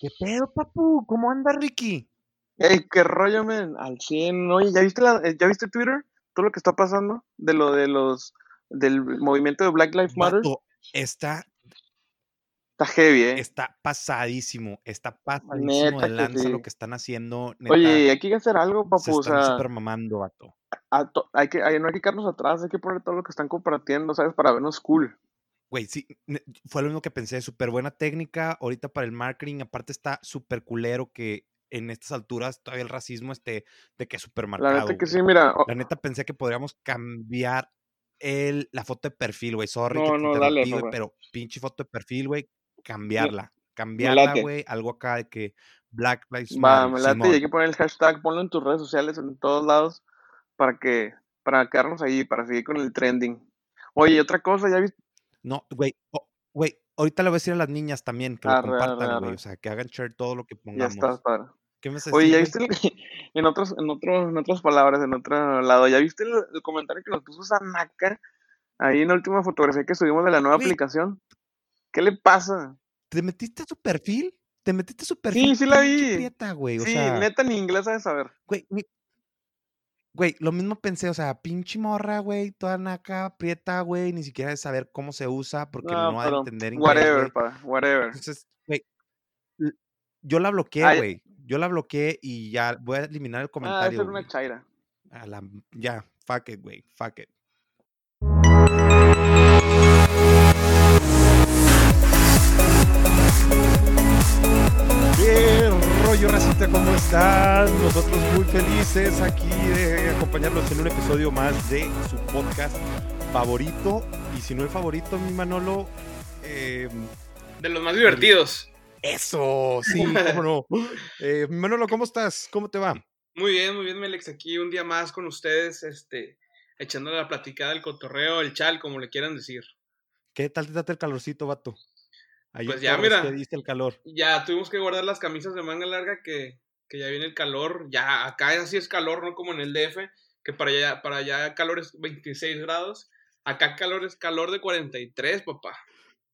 ¿Qué pedo, papu? ¿Cómo anda, Ricky? Ey, qué rollo, men, al 100. Oye, ¿ya viste, la, ¿ya viste Twitter? Todo lo que está pasando de lo de los, del movimiento de Black Lives Matter. Está, Está heavy, ¿eh? está pasadísimo. Está pasadísimo Neta de que lanza sí. lo que están haciendo. Neta, Oye, hay que hacer algo, se papu. O están sea, super mamando, vato. a to- hay que, hay- no hay que quedarnos atrás, hay que poner todo lo que están compartiendo, ¿sabes? Para vernos cool. Güey, sí, fue lo mismo que pensé. Súper buena técnica ahorita para el marketing. Aparte está súper culero que en estas alturas todavía el racismo esté de que súper La marcado. neta que sí, mira. La neta pensé que podríamos cambiar el, la foto de perfil, güey. Sorry que No, te no, dale, pero pinche foto de perfil, güey, Me, cambiarla. me Cambiarla, güey. Algo acá de que Black Lives Va, Matter, me late y hay que poner el hashtag, ponlo en tus redes sociales, en todos lados, para que, para quedarnos ahí, para seguir con el trending. Oye, otra cosa, ¿ya viste? No, güey, güey, ahorita le voy a decir a las niñas también que lo Arre, compartan, güey. O sea, que hagan share todo lo que Ya estás, pongamos. padre. ¿Qué me Oye, ¿ya viste el- en otros, en otro, en otras palabras, en otro lado, ¿ya viste el, el comentario que nos puso Sanaka ahí en la última fotografía que subimos de la nueva aplicación? ¿Qué le pasa? ¿te metiste a su perfil? ¿Te metiste a su Sí, perfil? sí la Pinche vi. prieta, güey. O Sí, sea, neta ni inglés sabes saber. güey, mi- güey, lo mismo pensé, o sea, pinche morra, güey, toda naca, prieta, güey, ni siquiera de saber cómo se usa porque No, no ha de entender inglés, whatever, güey. pa, whatever. Entonces, güey, yo la bloqueé, güey. Yo la bloqueé y ya voy a eliminar el ah, comentario, ser una chaira. A la, ya, fuck it, güey, fuck it. ¿Qué rollo, racita? ¿Cómo están? Nosotros muy felices aquí de acompañarlos en un episodio más de su podcast favorito. Y si no el favorito, mi Manolo, eh, De los más divertidos. Eso, sí, cómo no. Eh, Manolo, ¿cómo estás? ¿Cómo te va? Muy bien, muy bien, Melex. Aquí un día más con ustedes, este, echándole la platicada, el cotorreo, el chal, como le quieran decir. ¿Qué tal te trata el calorcito, vato? Ahí Pues ya, ¿qué mira, diste el calor? ya tuvimos que guardar las camisas de manga larga que, que ya viene el calor. Ya acá así es calor, no como en el DF, que para allá, para allá calor es 26 grados. Acá calor es calor de 43, papá.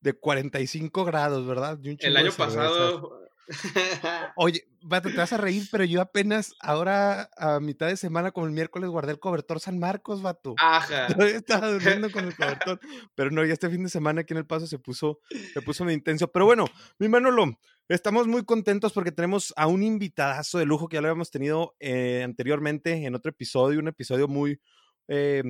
De 45 grados, ¿verdad? Y un El de año pasado. Oye, vato, te vas a reír, pero yo apenas ahora a mitad de semana, como el miércoles, guardé el cobertor San Marcos, vato. Ajá. Todavía estaba durmiendo con el cobertor. Pero no, ya este fin de semana aquí en El Paso se puso, se puso muy intenso. Pero bueno, mi Manolo, estamos muy contentos porque tenemos a un invitadazo de lujo que ya lo habíamos tenido eh, anteriormente en otro episodio, un episodio muy, eh,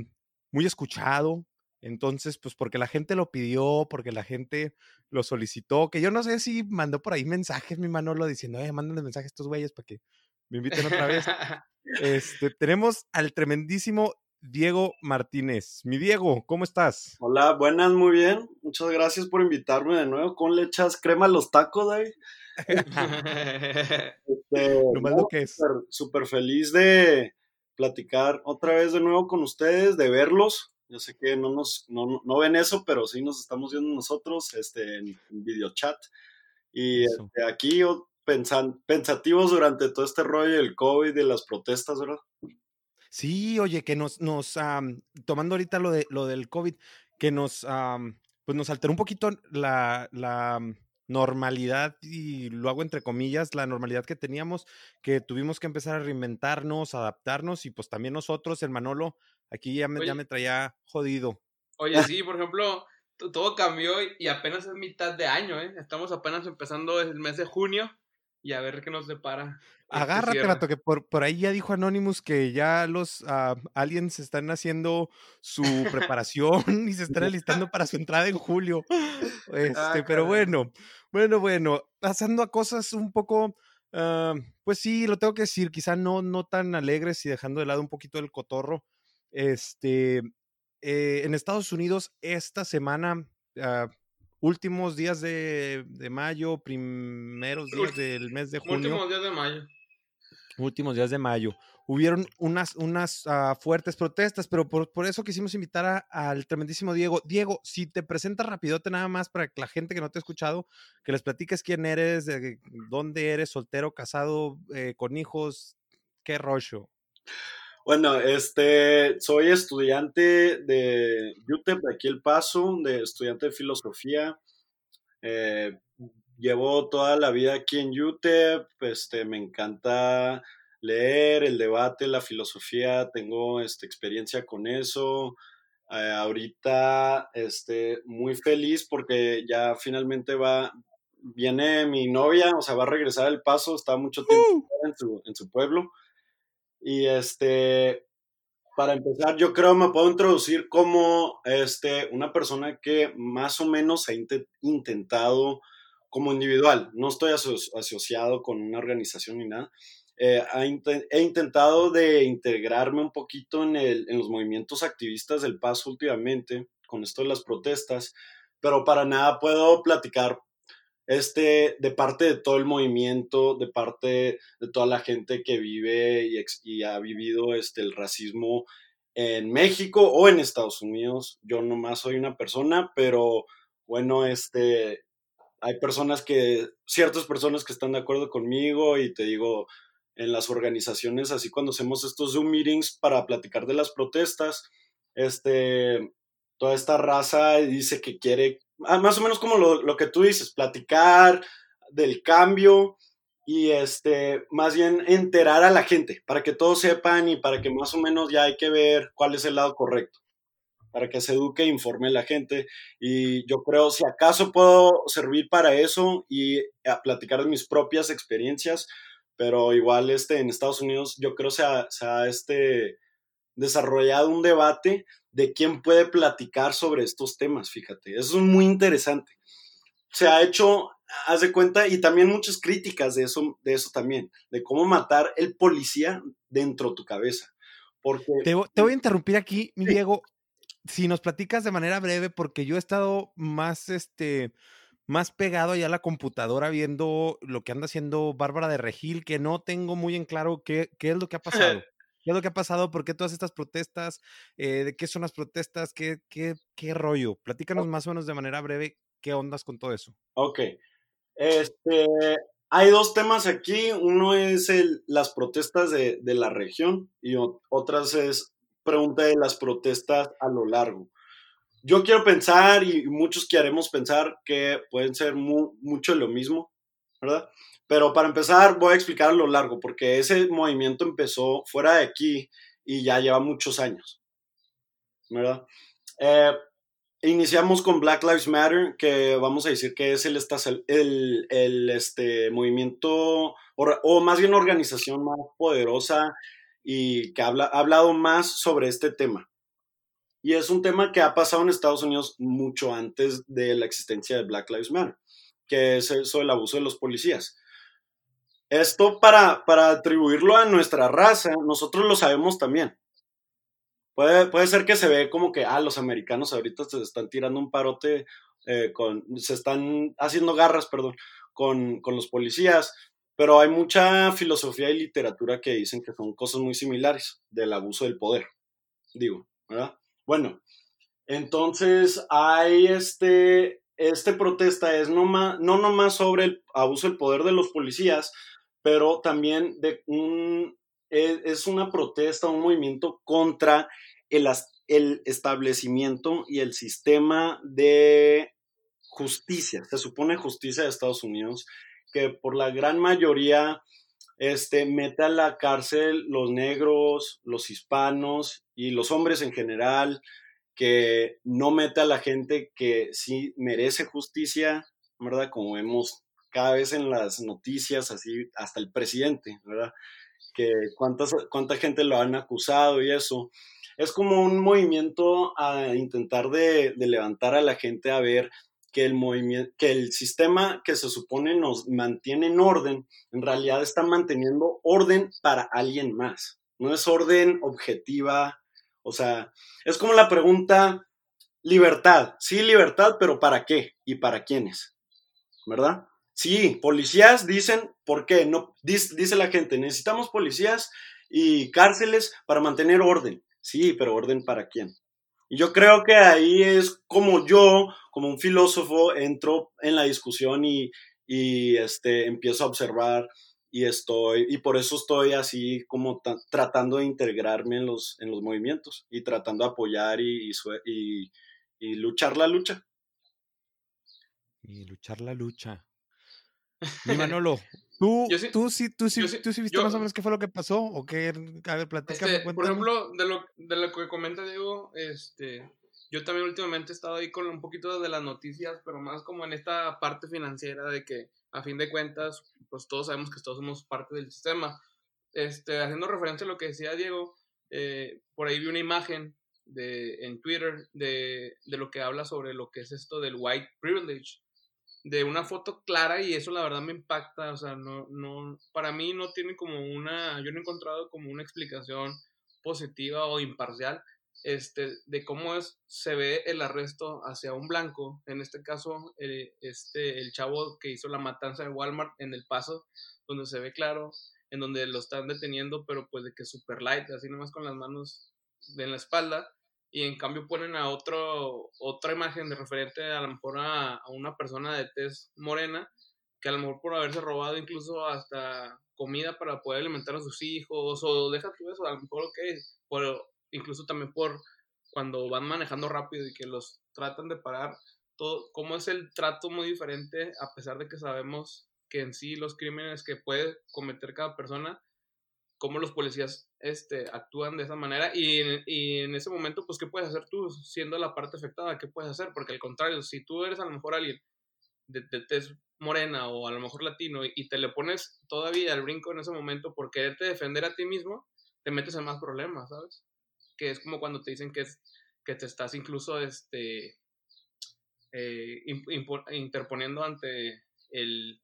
muy escuchado. Entonces, pues porque la gente lo pidió, porque la gente lo solicitó, que yo no sé si mandó por ahí mensajes, mi Manolo, diciendo, eh, mándenle mensajes a estos güeyes para que me inviten otra vez. Este, tenemos al tremendísimo Diego Martínez. Mi Diego, ¿cómo estás? Hola, buenas, muy bien. Muchas gracias por invitarme de nuevo. ¿Con le echas crema a los tacos, David? Este, no, lo que es. súper feliz de platicar otra vez de nuevo con ustedes, de verlos. Yo sé que no nos no, no- ven eso, pero sí nos estamos viendo nosotros este, en, en videochat. Y este, aquí pensan- pensativos durante todo este rollo del COVID y de las protestas, ¿verdad? Sí, oye, que nos, nos am, tomando ahorita lo, de, lo del COVID, que nos, am, pues nos alteró un poquito la, la normalidad, y lo hago entre comillas, la normalidad que teníamos, que tuvimos que empezar a reinventarnos, adaptarnos, y pues también nosotros, el Manolo, aquí ya me, ya Oye, me traía jodido. Oye, sí, por ejemplo, to- todo cambió y- apenas es mitad de año, ¿eh? Estamos apenas empezando el mes de junio y a ver qué nos depara este Agárrate, vato, que por, por ahí ya dijo Anonymous que ya los ah, aliens están haciendo su preparación y se están alistando para su entrada en julio. Ah, Este, pero caray. bueno, bueno, bueno, pasando a cosas un poco, ah, pues sí, lo tengo que decir, quizá no, no tan alegres y dejando de lado un poquito el cotorro. Este, eh, en Estados Unidos, esta semana, ah, últimos días de, de mayo, primeros días del mes de junio Últimos días de mayo. últimos días de mayo. Hubieron unas, unas ah, fuertes protestas, pero por, por eso quisimos invitar a- al tremendísimo Diego. Diego, si te presentas rapidote nada más para que la gente que no te ha escuchado, que les platiques quién eres, de dónde eres, soltero, casado, eh, con hijos, qué rollo. Bueno, este, soy estudiante de UTEP de aquí El Paso, de estudiante de filosofía. Eh, llevo toda la vida aquí en UTEP, este, me encanta leer, el debate, la filosofía, tengo este, experiencia con eso. Eh, ahorita este, muy feliz porque ya finalmente va, viene mi novia, o sea, va a regresar al paso, está mucho tiempo en, su, en su pueblo. Y este, para empezar, yo creo me puedo introducir como este, una persona que más o menos ha inte- intentado como individual, no estoy aso- asociado con una organización ni nada, eh, he intentado de integrarme un poquito en, el- en los movimientos activistas del paso últimamente, con esto de las protestas, pero para nada puedo platicar este, de parte de todo el movimiento, de parte de toda la gente que vive y, ha vivido este, el racismo en México o en Estados Unidos. Yo nomás soy una persona, pero bueno, este, hay personas que, ciertas personas que están de acuerdo conmigo y te digo, en las organizaciones, así cuando hacemos estos Zoom meetings para platicar de las protestas, este, toda esta raza dice que quiere, más o menos como lo, lo que tú dices, platicar del cambio y este, más bien enterar a la gente para que todos sepan y para que más o menos ya hay que ver cuál es el lado correcto, para que se eduque e informe la gente. Y yo creo, si acaso puedo servir para eso y a platicar de mis propias experiencias, pero igual este, en Estados Unidos yo creo se ha, se ha este, desarrollado un debate de quién puede platicar sobre estos temas, fíjate, eso es muy interesante. Se ha hecho, haz de cuenta, y también muchas críticas de eso, de eso también, de cómo matar el policía dentro de tu cabeza. Porque Te, vo- te voy a interrumpir aquí, mi Sí. Diego. Si nos platicas de manera breve, porque yo he estado más, este, más pegado allá a la computadora viendo lo que anda haciendo Bárbara de Regil, que no tengo muy en claro qué, qué es lo que ha pasado. ¿Qué es lo que ha pasado? ¿Por qué todas estas protestas? Eh, ¿De qué son las protestas? ¿Qué, qué, qué rollo? Platícanos más o menos de manera breve qué ondas con todo eso. Ok. Este, hay dos temas aquí. Uno es el, las protestas de, de la región y o- otras es pregunta de las protestas a lo largo. Yo quiero pensar y muchos queremos pensar que pueden ser mu- mucho lo mismo, ¿verdad? Pero para empezar voy a explicar a lo largo porque ese movimiento empezó fuera de aquí y ya lleva muchos años, ¿verdad? Eh, Iniciamos con Black Lives Matter, que vamos a decir que es el, este, movimiento, o, o más bien organización más poderosa y que habla, ha hablado más sobre este tema. Y es un tema que ha pasado en Estados Unidos mucho antes de la existencia de Black Lives Matter, que es eso del abuso de los policías. Esto para, para atribuirlo a nuestra raza, nosotros lo sabemos también. Puede, puede ser que se ve como que, ah, los americanos ahorita se están tirando un parote, eh, con, se están haciendo garras, perdón, con, con los policías, pero hay mucha filosofía y literatura que dicen que son cosas muy similares del abuso del poder, digo, ¿verdad? Bueno, entonces hay este, este protesta es no, ma, no nomás sobre el abuso del poder de los policías, pero también un, es, una protesta, un movimiento contra el, establecimiento y el sistema de justicia, se supone justicia de Estados Unidos, que por la gran mayoría este, mete a la cárcel los negros, los hispanos y los hombres en general, que no mete a la gente que sí merece justicia, ¿verdad? Como vemos cada vez en las noticias, así hasta el presidente, ¿verdad? Que cuántas, cuánta gente lo han acusado y eso. Es como un movimiento a intentar de, de levantar a la gente a ver que el movimiento, que el sistema que se supone nos mantiene en orden, en realidad está manteniendo orden para alguien más. No es orden objetiva. O sea, es como la pregunta, libertad. Sí, libertad, pero ¿para qué? ¿Y para quiénes? ¿Verdad? Sí, policías dicen, ¿por qué? No, dice, la gente, necesitamos policías y cárceles para mantener orden. Sí, pero orden para quién? Y yo creo que ahí es como yo, como un filósofo, entro en la discusión y, y este, empiezo a observar y estoy, y por eso estoy así como tratando de integrarme en los, en los movimientos y tratando de apoyar y, y luchar la lucha. Y luchar la lucha. Manolo, ¿tú, sí- tú, sí, tú, sí, tú sí viste yo- más o menos qué fue lo que pasó? ¿O qué? A ver, platícame, Este, por ejemplo, de lo, de lo que comenta Diego, este, yo también últimamente he estado ahí con un poquito de las noticias, pero más como en esta parte financiera de que a fin de cuentas, pues todos sabemos que todos somos parte del sistema. Este, haciendo referencia a lo que decía Diego, eh, por ahí vi una imagen de, en Twitter de, de lo que habla sobre lo que es esto del white privilege de una foto clara y eso la verdad me impacta, o sea, no, no, para mí no tiene como una, yo no he encontrado como una explicación positiva o imparcial, este, de cómo es, se ve el arresto hacia un blanco, en este caso, eh, este, el chavo que hizo la matanza de Walmart en El Paso, donde se ve claro, en donde lo están deteniendo, pero pues de que super light, así nomás con las manos en la espalda, y en cambio ponen a otro, otra imagen de referente a lo mejor a, una persona de tez morena, que a lo mejor por haberse robado incluso hasta comida para poder alimentar a sus hijos, o deja tú eso, a lo mejor ok, pero incluso también por cuando van manejando rápido y que los tratan de parar, todo, cómo es el trato muy diferente, a pesar de que sabemos que en sí los crímenes que puede cometer cada persona, cómo los policías este, actúan de esa manera y en, ese momento, pues, ¿qué puedes hacer tú siendo la parte afectada? ¿Qué puedes hacer? Porque al contrario, si tú eres a lo mejor alguien de, de tez morena o a lo mejor latino y, te le pones todavía al brinco en ese momento por quererte defender a ti mismo, te metes en más problemas, ¿sabes? Que es como cuando te dicen que, que te estás incluso este, eh, interponiendo ante el,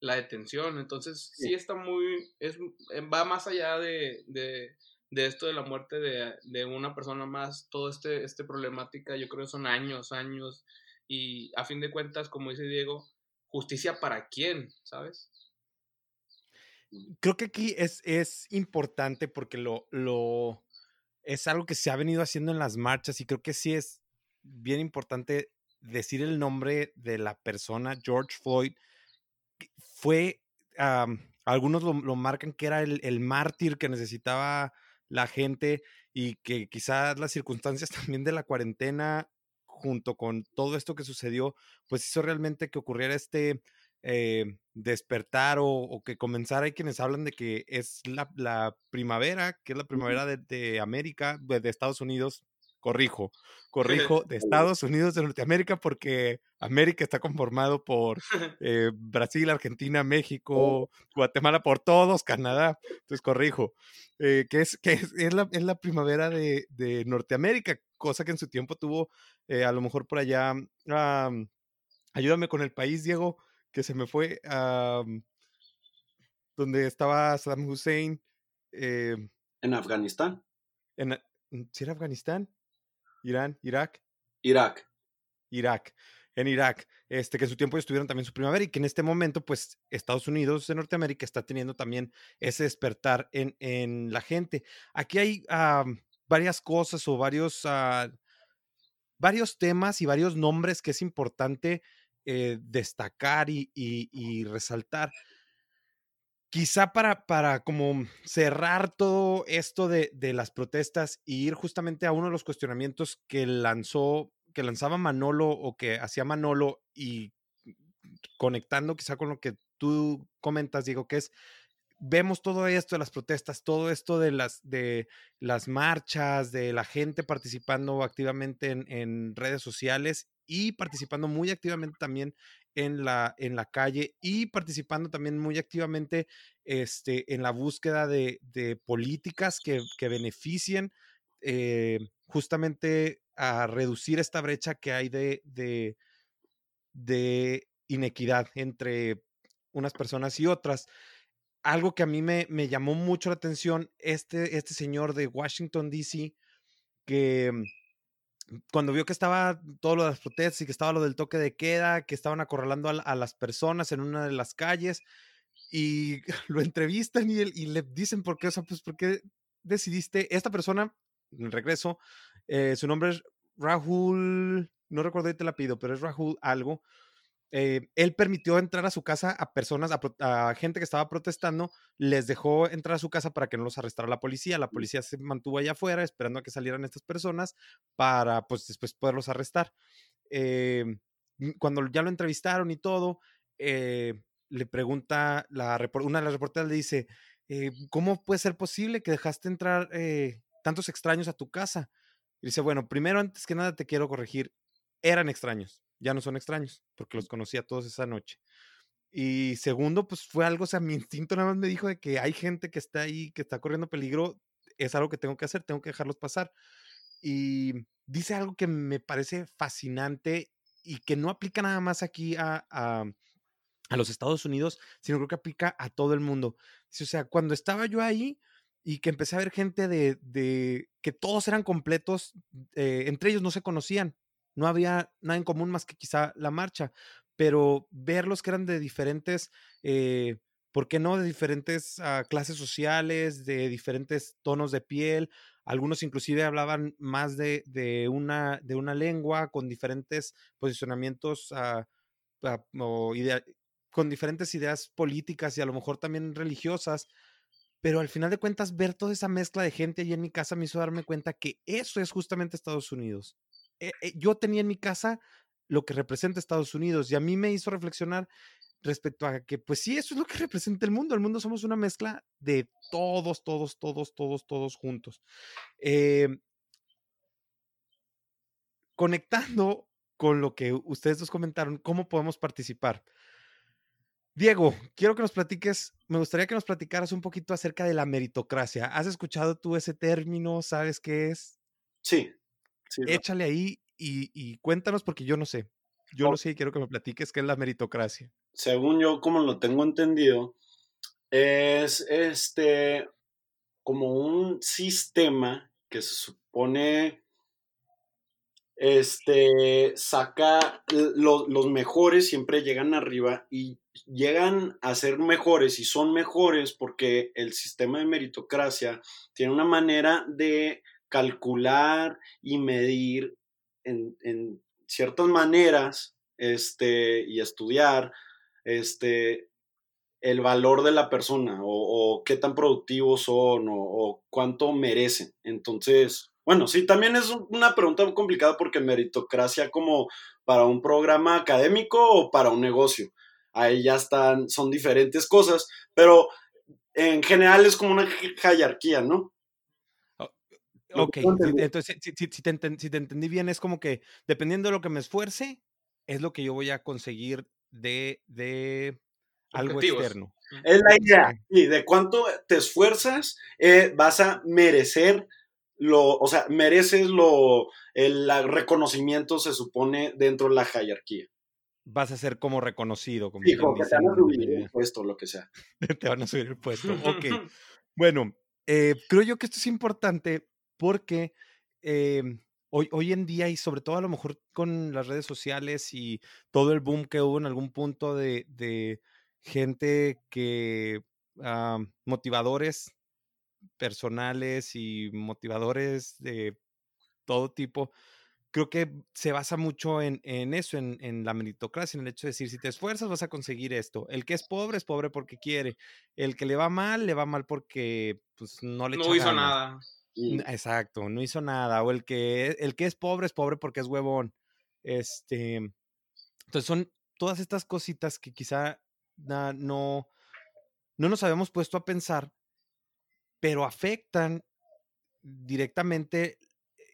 la detención. Entonces, sí, Sí. está muy. Es, eh, va más allá de, de, de esto de la muerte de, de una persona más. Todo este, este problemática, yo creo que son años, años. Y a fin de cuentas, como dice Diego, justicia para quién, ¿sabes? Creo que aquí es, es importante porque lo, lo es algo que se ha venido haciendo en las marchas y creo que sí es bien importante decir el nombre de la persona, George Floyd. Fue, algunos lo, lo marcan que era el, el mártir que necesitaba la gente y que quizás las circunstancias también de la cuarentena junto con todo esto que sucedió, pues hizo realmente que ocurriera este eh, despertar o, o que comenzara. Hay quienes hablan de que es la, la primavera, que es la primavera de, de América, de, de Estados Unidos. Corrijo, corrijo, de Estados Unidos de Norteamérica, porque América está conformado por eh, Brasil, Argentina, México, Guatemala, por todos, Canadá. Entonces, corrijo, eh, que, es, que es, es la, es la primavera de, de Norteamérica, cosa que en su tiempo tuvo eh, a lo mejor por allá. am, ayúdame con el país, Diego, que se me fue. am, donde estaba Saddam Hussein. eh, En Afganistán, en, ¿sí era Afganistán? Irán, Irak. Irak. Irak, en Irak, este, que en su tiempo ellos tuvieron también su primavera y que en este momento, pues, Estados Unidos de Norteamérica está teniendo también ese despertar en, en la gente. Aquí hay ah, varias cosas o varios, ah, varios temas y varios nombres que es importante eh, destacar y, y- y resaltar. Quizá para, para como cerrar todo esto de, de las protestas y ir justamente a uno de los cuestionamientos que lanzó, que lanzaba Manolo o que hacía Manolo y conectando quizá con lo que tú comentas, Diego, que es vemos todo esto de las protestas, todo esto de las, de las marchas, de la gente participando activamente en, en redes sociales y participando muy activamente también en la, en la calle y participando también muy activamente este, en la búsqueda de, políticas que, que beneficien eh, justamente a reducir esta brecha que hay de, de, de inequidad entre unas personas y otras algo que a mí me, me llamó mucho la atención, este, este señor de Washington, D.C., que cuando vio que estaba todo lo de las protestas y que estaba lo del toque de queda, que estaban acorralando a, la- a las personas en una de las calles, y lo entrevistan y, y le dicen por qué, o sea, pues, ¿por qué decidiste? Esta persona, regreso, eh, su nombre es Rahul, no recuerdo el apellido, pero es Rahul algo, eh, él permitió entrar a su casa a personas, a, gente que estaba protestando, les dejó entrar a su casa para que no los arrestara la policía. La policía se mantuvo allá afuera esperando a que salieran estas personas para, pues, después poderlos arrestar. Eh, m- cuando ya lo entrevistaron y todo, eh, le pregunta, la, una de las reporteras le dice, ¿cómo puede ser posible que dejaste entrar tantos extraños a tu casa? Y dice, bueno, primero, antes que nada, te quiero corregir, eran extraños, ya no son extraños, porque los conocía todos esa noche. Y segundo, pues fue algo, o sea, mi instinto nada más me dijo de que hay gente que está ahí, que está corriendo peligro, es algo que tengo que hacer, tengo que dejarlos pasar. Y dice algo que me parece fascinante y que no aplica nada más aquí a, a, los Estados Unidos, sino creo que aplica a todo el mundo. O sea, cuando estaba yo ahí y que empecé a ver gente de, de que todos eran completos, eh, entre ellos no se conocían, no había nada en común más que quizá la marcha, pero verlos que eran de diferentes, eh, ¿por qué no? De diferentes uh, clases sociales, de diferentes tonos de piel, algunos inclusive hablaban más de, de, una, de una lengua con diferentes posicionamientos uh, uh, o idea, con diferentes ideas políticas y a lo mejor también religiosas, pero al final de cuentas ver toda esa mezcla de gente allí en mi casa me hizo darme cuenta que eso es justamente Estados Unidos. Eh, eh, yo tenía en mi casa lo que representa Estados Unidos y a mí me hizo reflexionar respecto a que, pues sí, eso es lo que representa el mundo. El mundo somos una mezcla de todos, todos, todos, todos, todos juntos. Eh, conectando con lo que ustedes nos comentaron, ¿cómo podemos participar? Diego, quiero que nos platiques, me gustaría que nos platicaras un poquito acerca de la meritocracia. ¿Has escuchado tú ese término? ¿Sabes qué es? Sí. Sí Échale ahí y, y, cuéntanos porque yo no sé. Yo no sé y quiero que me platiques qué es la meritocracia. Según yo, como lo tengo entendido, es este como un sistema que se supone este saca los mejores siempre llegan arriba y llegan a ser mejores y son mejores porque el sistema de meritocracia tiene una manera de calcular y medir en, ciertas maneras este, y estudiar este, el valor de la persona o, qué tan productivos son o, o, cuánto merecen. Entonces, bueno, sí, también es una pregunta complicada porque meritocracia como para un programa académico o para un negocio. Ahí ya están, son diferentes cosas, pero en general es como una jerarquía, ¿no? Ok, entonces si, te entendí bien, es como que dependiendo de lo que me esfuerce, es lo que yo voy a conseguir de, de algo externo. Es la idea, y de cuánto te esfuerzas, eh, vas a merecer lo, o sea, mereces lo, el reconocimiento se supone dentro de la jerarquía. Vas a ser como reconocido. Como sí, como que te van a subir el puesto, lo que sea. te van a subir el puesto, ok. bueno, eh, creo yo que esto es importante porque eh, hoy, hoy en día y sobre todo a lo mejor con las redes sociales y todo el boom que hubo en algún punto de, de gente que, uh, motivadores personales y motivadores de todo tipo, creo que se basa mucho en, en eso, en, en, la meritocracia, en el hecho de decir, si te esfuerzas vas a conseguir esto. El que es pobre es pobre porque quiere. El que le va mal, le va mal porque pues, no le No hizo nada. Exacto, no hizo nada. O el que, el que es pobre es pobre porque es huevón. Este, entonces son todas estas cositas que quizá no, no nos habíamos puesto a pensar, pero afectan directamente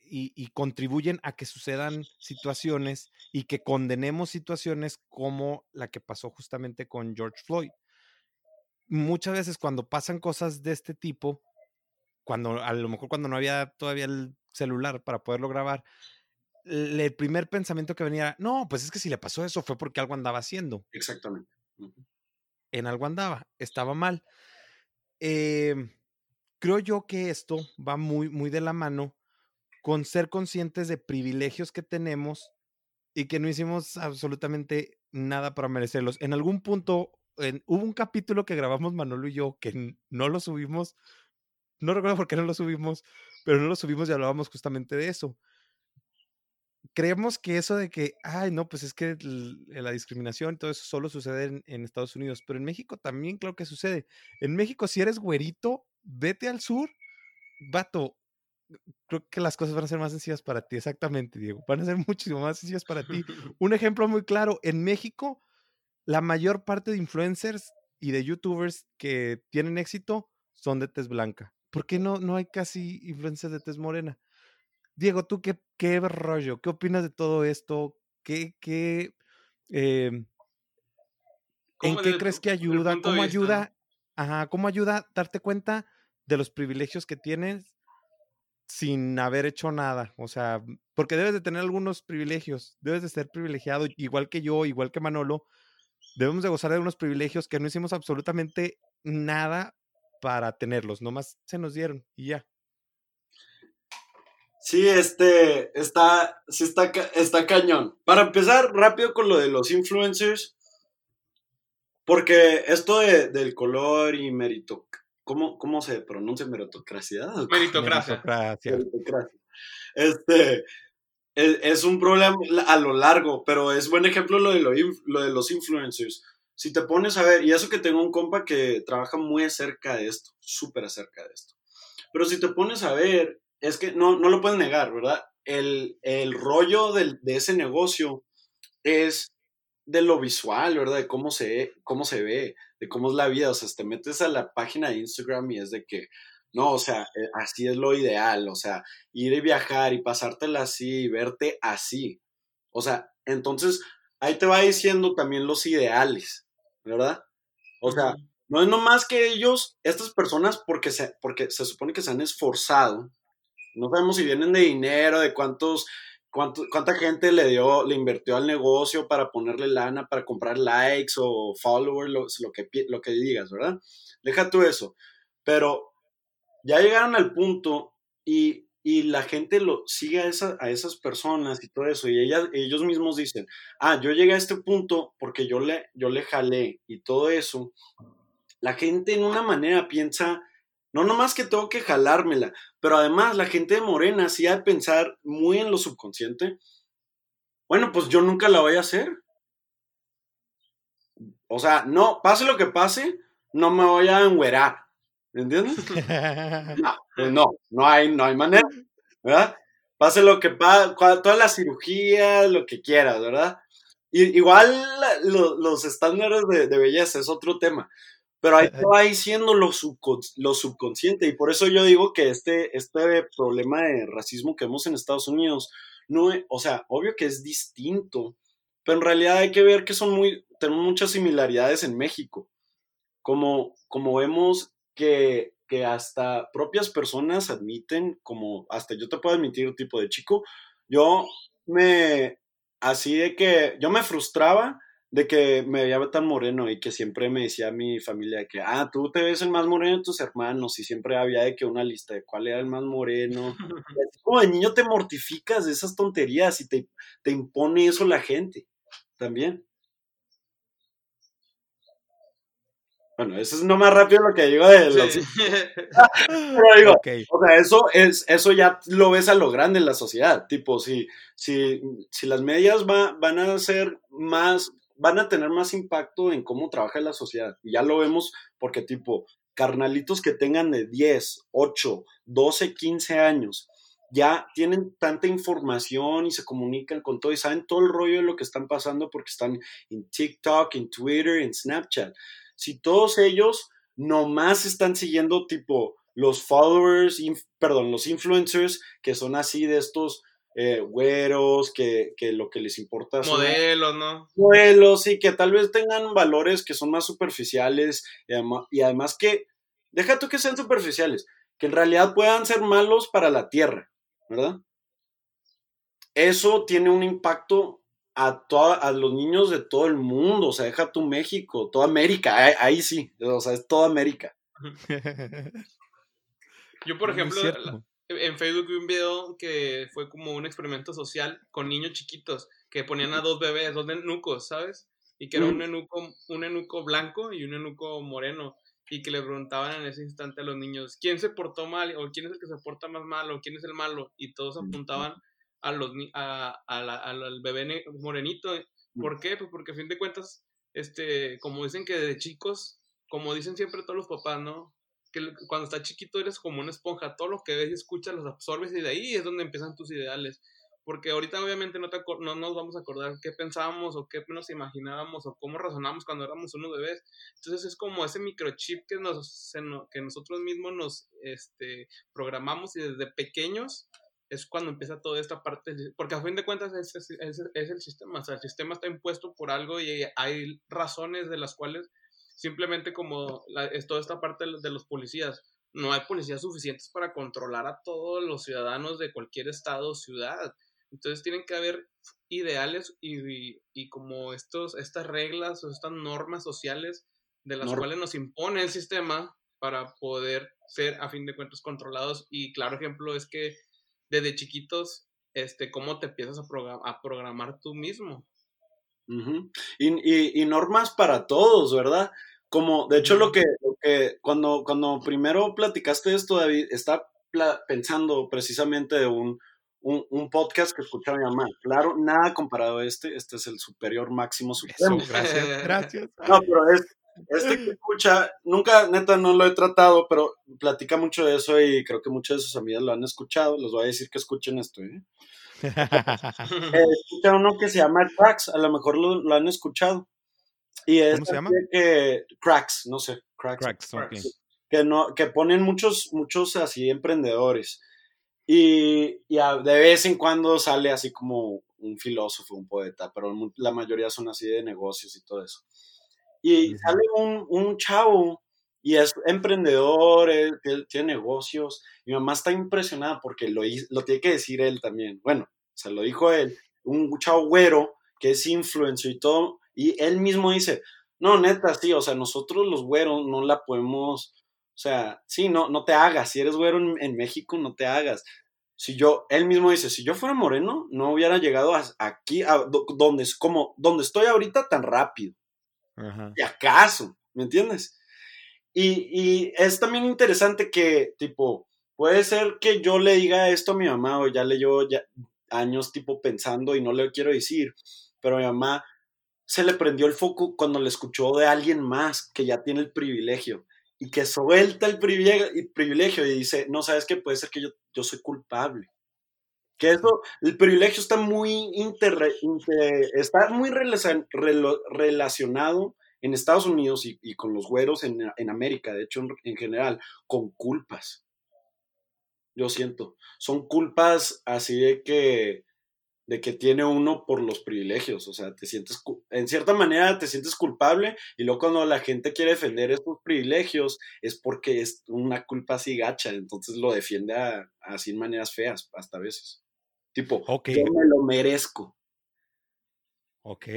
y, y, contribuyen a que sucedan situaciones y que condenemos situaciones como la que pasó justamente con George Floyd. Muchas veces cuando pasan cosas de este tipo, cuando a lo mejor cuando no había todavía el celular para poderlo grabar, el primer pensamiento que venía, no, pues es que si le pasó eso fue porque algo andaba haciendo. Exactamente. En algo andaba, estaba mal. Eh, creo yo que esto va muy, muy de la mano con ser conscientes de privilegios que tenemos y que no hicimos absolutamente nada para merecerlos. En algún punto, en, hubo un capítulo que grabamos Manolo y yo que no lo subimos no recuerdo por qué no lo subimos, pero no lo subimos y hablábamos justamente de eso. Creemos que eso de que, ay, no, pues es que la discriminación y todo eso solo sucede en, Estados Unidos, pero en México también creo que sucede. En México, si eres güerito, vete al sur, vato, creo que las cosas van a ser más sencillas para ti, exactamente, Diego. Van a ser muchísimo más sencillas para ti. Un ejemplo muy claro, en México, la mayor parte de influencers y de youtubers que tienen éxito son de tez blanca. ¿Por qué no, no hay casi influencers de tez morena? Diego, ¿tú qué, qué rollo? ¿Qué opinas de todo esto? ¿Qué, qué, em, ¿En ¿Cómo qué crees tu- que ayuda? ¿Cómo ayuda? Ajá, ¿cómo ayuda a darte cuenta de los privilegios que tienes sin haber hecho nada? O sea, porque debes de tener algunos privilegios, debes de ser privilegiado, igual que yo, igual que Manolo, debemos de gozar de unos privilegios que no hicimos absolutamente nada para tenerlos, nomás se nos dieron y ya. Sí, este, está, sí está, está cañón. Para empezar, rápido con lo de los influencers, porque esto de- del color y mérito, ¿cómo, cómo se pronuncia meritocracia? ¿O Meritocracia. Meritocracia. meritocracia? Este, es, es un problema a lo largo, pero es buen ejemplo lo de, lo de los influencers. Si te pones a ver, y eso que tengo un compa que trabaja muy acerca de esto, súper acerca de esto. Pero si te pones a ver, es que no, no lo puedes negar, ¿verdad? El, el rollo del- de ese negocio es de lo visual, ¿verdad? De cómo se, cómo se ve, de cómo es la vida. O sea, te metes a la página de Instagram y es de que, no, o sea, eh, así es lo ideal. O sea, ir y viajar y pasártela así y verte así. O sea, entonces ahí te va diciendo también los ideales, ¿verdad? O sea, no es nomás que ellos, estas personas, porque se, porque se supone que se han esforzado, no sabemos si vienen de dinero, de cuántos, cuánto, cuánta gente le dio, le invirtió al negocio para ponerle lana, para comprar likes o followers, lo, lo que, lo que digas, ¿verdad? Deja tú eso. Pero ya llegaron al punto y, y la gente lo sigue a, esa- a esas personas y todo eso, y ellas, ellos mismos dicen, ah, yo llegué a este punto porque yo le, yo le jalé y todo eso. La gente en una manera piensa, no nomás que tengo que jalármela, pero además la gente de Morena sí ha de pensar muy en lo subconsciente. Bueno, pues yo nunca la voy a hacer. O sea, no, pase lo que pase, no me voy a enguerar. ¿Me entiendes? No, pues no, no hay, no hay manera, ¿verdad? Pase lo que pase, todas las cirugías, lo que quieras, ¿verdad? Y, igual la- lo- los estándares de, de belleza es otro tema, pero ahí te va diciendo lo, subcon- lo subconsciente y por eso yo digo que este, este problema de racismo que vemos en Estados Unidos, no es- o sea, obvio que es distinto, pero en realidad hay que ver que son muy, tenemos muchas similaridades en México, como, como vemos que, que hasta propias personas admiten, como hasta yo te puedo admitir, tipo de chico, yo me, así de que, yo me frustraba de que me veía tan moreno y que siempre me decía mi familia que, ah, tú te ves el más moreno de tus hermanos y siempre había de que una lista de cuál era el más moreno. Como de niño te mortificas de esas tonterías y te, te impone eso la gente también. Bueno, eso es no más rápido lo que digo de los... Sí. Pero digo, o sea, eso es, eso ya lo ves a lo grande en la sociedad. Tipo, si, si, si las medias va- van a ser más, van a tener más impacto en cómo trabaja la sociedad. Y ya lo vemos porque, tipo, carnalitos que tengan de 10, 8, 12, 15 años, ya tienen tanta información y se comunican con todo y saben todo el rollo de lo que están pasando porque están en TikTok, en Twitter, en Snapchat. Si todos ellos nomás están siguiendo tipo los followers, perdón, los influencers que son así de estos eh, güeros, que, que lo que les importa son Modelos, ¿no? modelos y que tal vez tengan valores que son más superficiales y, adema- y además que, deja tú que sean superficiales, que en realidad puedan ser malos para la tierra, ¿verdad? Eso tiene un impacto a, toda- a los niños de todo el mundo, o sea, deja tú México, toda América, ahí, ahí sí, o sea, es toda América. Yo, por ejemplo, la- en Facebook vi un video que fue como un experimento social con niños chiquitos que ponían a dos bebés, dos nenucos, ¿sabes? Y que era un nenuco, un nenuco blanco y un nenuco moreno. Y que le preguntaban en ese instante a los niños, ¿quién se portó mal? ¿O quién es el que se porta más mal? ¿O quién es el malo? Y todos apuntaban a los, a, a la- al bebé morenito. ¿Por qué? Pues porque a fin de cuentas, este, como dicen que de chicos, como dicen siempre todos los papás, ¿no? que cuando estás chiquito eres como una esponja, todo lo que ves y escuchas los absorbes y de ahí es donde empiezan tus ideales. porque ahorita obviamente no, te no nos vamos a acordar qué pensábamos o qué nos imaginábamos o cómo razonamos cuando éramos unos bebés. Entonces es como ese microchip que, nos, que nosotros mismos nos este, programamos y desde pequeños es cuando empieza toda esta parte, porque a fin de cuentas es, es, es, el sistema, o sea, el sistema está impuesto por algo y hay razones de las cuales simplemente como es toda esta parte de los policías, no hay policías suficientes para controlar a todos los ciudadanos de cualquier estado o ciudad. Entonces tienen que haber ideales y, y, como estos, estas reglas o estas normas sociales de las cuales nos impone el sistema para poder ser a fin de cuentas controlados. Y claro ejemplo es que desde chiquitos, este, cómo te empiezas a, a programar tú mismo. y, y, normas para todos, ¿verdad? Como, de hecho, lo que, que cuando, cuando primero platicaste esto, David, está pensando precisamente de un, un, podcast que escuchaba mi mamá. Claro, nada comparado a este, este es el superior máximo supremo. gracias, gracias. No, pero es, este que escucha, nunca, neta, no lo he tratado, pero platica mucho de eso y creo que muchas de sus amigas lo han escuchado. Les voy a decir que escuchen esto, ¿eh? eh escucha uno que se llama Cracks, a lo mejor lo, han escuchado. Y es ¿Cómo se llama? Que, cracks, no sé, cracks. cracks, Que, no, que ponen muchos, muchos así emprendedores. Y, y de vez en cuando sale así como un filósofo, un poeta, pero la mayoría son así de negocios y todo eso. Y sale un, un chavo y es emprendedor, él, tiene negocios. Mi mamá está impresionada porque lo, lo tiene que decir él también. Bueno, se lo dijo él, un chavo güero que es influencer y todo. Y él mismo dice, no, neta, sí, o sea, nosotros los güeros no la podemos, o sea, sí, no, no te hagas. Si eres güero en, México, no te hagas. Si yo, él mismo dice, si yo fuera moreno, no hubiera llegado aquí, a, donde, como, donde estoy ahorita tan rápido. ¿Y acaso? ¿Me entiendes? Y, y, es también interesante que, tipo, puede ser que yo le diga esto a mi mamá o ya le llevo ya años, tipo, pensando y no le quiero decir, pero mi mamá se le prendió el foco cuando le escuchó de alguien más que ya tiene el privilegio y que suelta el privilegio, y dice, no, sabes que puede ser que yo, yo soy culpable. Que eso, el privilegio está muy, está muy relacionado en Estados Unidos y, con los güeros en, América, de hecho en, general, con culpas. Yo siento, son culpas así de que, de que tiene uno por los privilegios, o sea, te sientes, en cierta manera te sientes culpable y luego cuando la gente quiere defender esos privilegios es porque es una culpa así gacha, entonces lo defiende así en maneras feas hasta veces. Tipo, yo me lo merezco. Ok.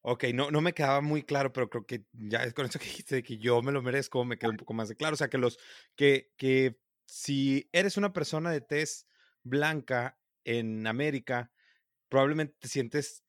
Ok, no, no me quedaba muy claro, pero creo que ya es con eso que dijiste de que yo me lo merezco, me quedó un poco más de claro. O sea, que los, que, que si eres una persona de tez blanca en América, probablemente te sientes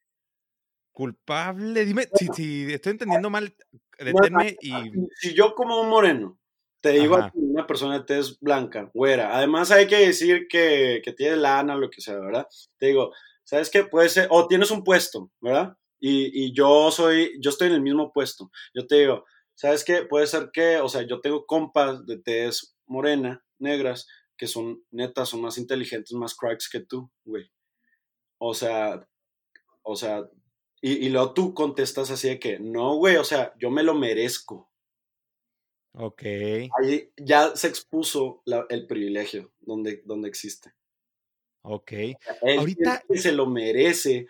culpable. Dime, si, si estoy entendiendo mal, deténme y. Si yo como un moreno te digo a una persona de tez blanca, güera. Además hay que decir que, que tiene lana o lo que sea, ¿verdad? Te digo, ¿sabes qué? Puede ser, o tienes un puesto, ¿verdad? Y, y, yo soy, yo estoy en el mismo puesto. Yo te digo, ¿sabes qué? Puede ser que, o sea, yo tengo compas de tez morena, negras, que son netas, son más inteligentes, más cracks que tú, güey. O sea, o sea, y, y luego tú contestas así de que, no, güey, o sea, yo me lo merezco. Ok. Ahí ya se expuso el privilegio donde, donde existe. Ok. Ahorita. Se lo merece